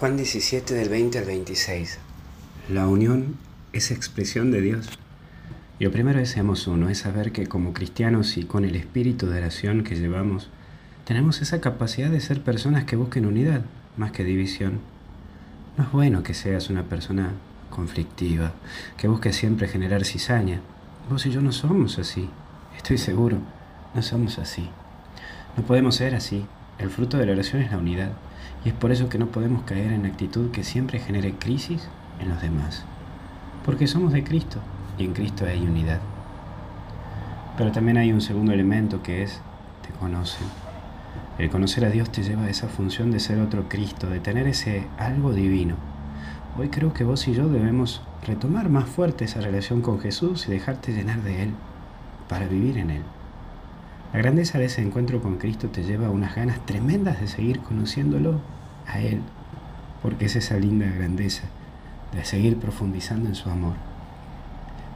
Juan 17 del 20 al 26. La unión es expresión de Dios. Y lo primero es seamos uno, es saber que como cristianos y con el espíritu de oración que llevamos, tenemos esa capacidad de ser personas que busquen unidad más que división. No es bueno que seas una persona conflictiva, que busque siempre generar cizaña. Vos y yo no somos así, estoy seguro, no somos así. No podemos ser así. El fruto de la oración es la unidad. Y es por eso que no podemos caer en actitud que siempre genere crisis en los demás. Porque somos de Cristo y en Cristo hay unidad. Pero también hay un segundo elemento que es te conocen. El conocer a Dios te lleva a esa función de ser otro Cristo, de tener ese algo divino. Hoy creo que vos y yo debemos retomar más fuerte esa relación con Jesús y dejarte llenar de Él para vivir en Él. La grandeza de ese encuentro con Cristo te lleva a unas ganas tremendas de seguir conociéndolo a Él, porque es esa linda grandeza de seguir profundizando en su amor.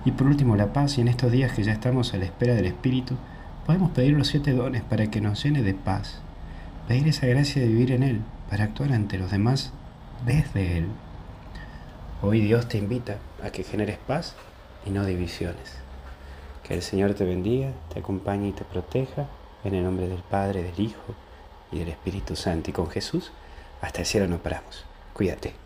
Y por último, la paz, y en estos días que ya estamos a la espera del Espíritu, podemos pedir los siete dones para que nos llene de paz, pedir esa gracia de vivir en Él, para actuar ante los demás desde Él. Hoy Dios te invita a que generes paz y no divisiones. Que el Señor te bendiga, te acompañe y te proteja. En el nombre del Padre, del Hijo y del Espíritu Santo. Y con Jesús, hasta el cielo no paramos. Cuídate.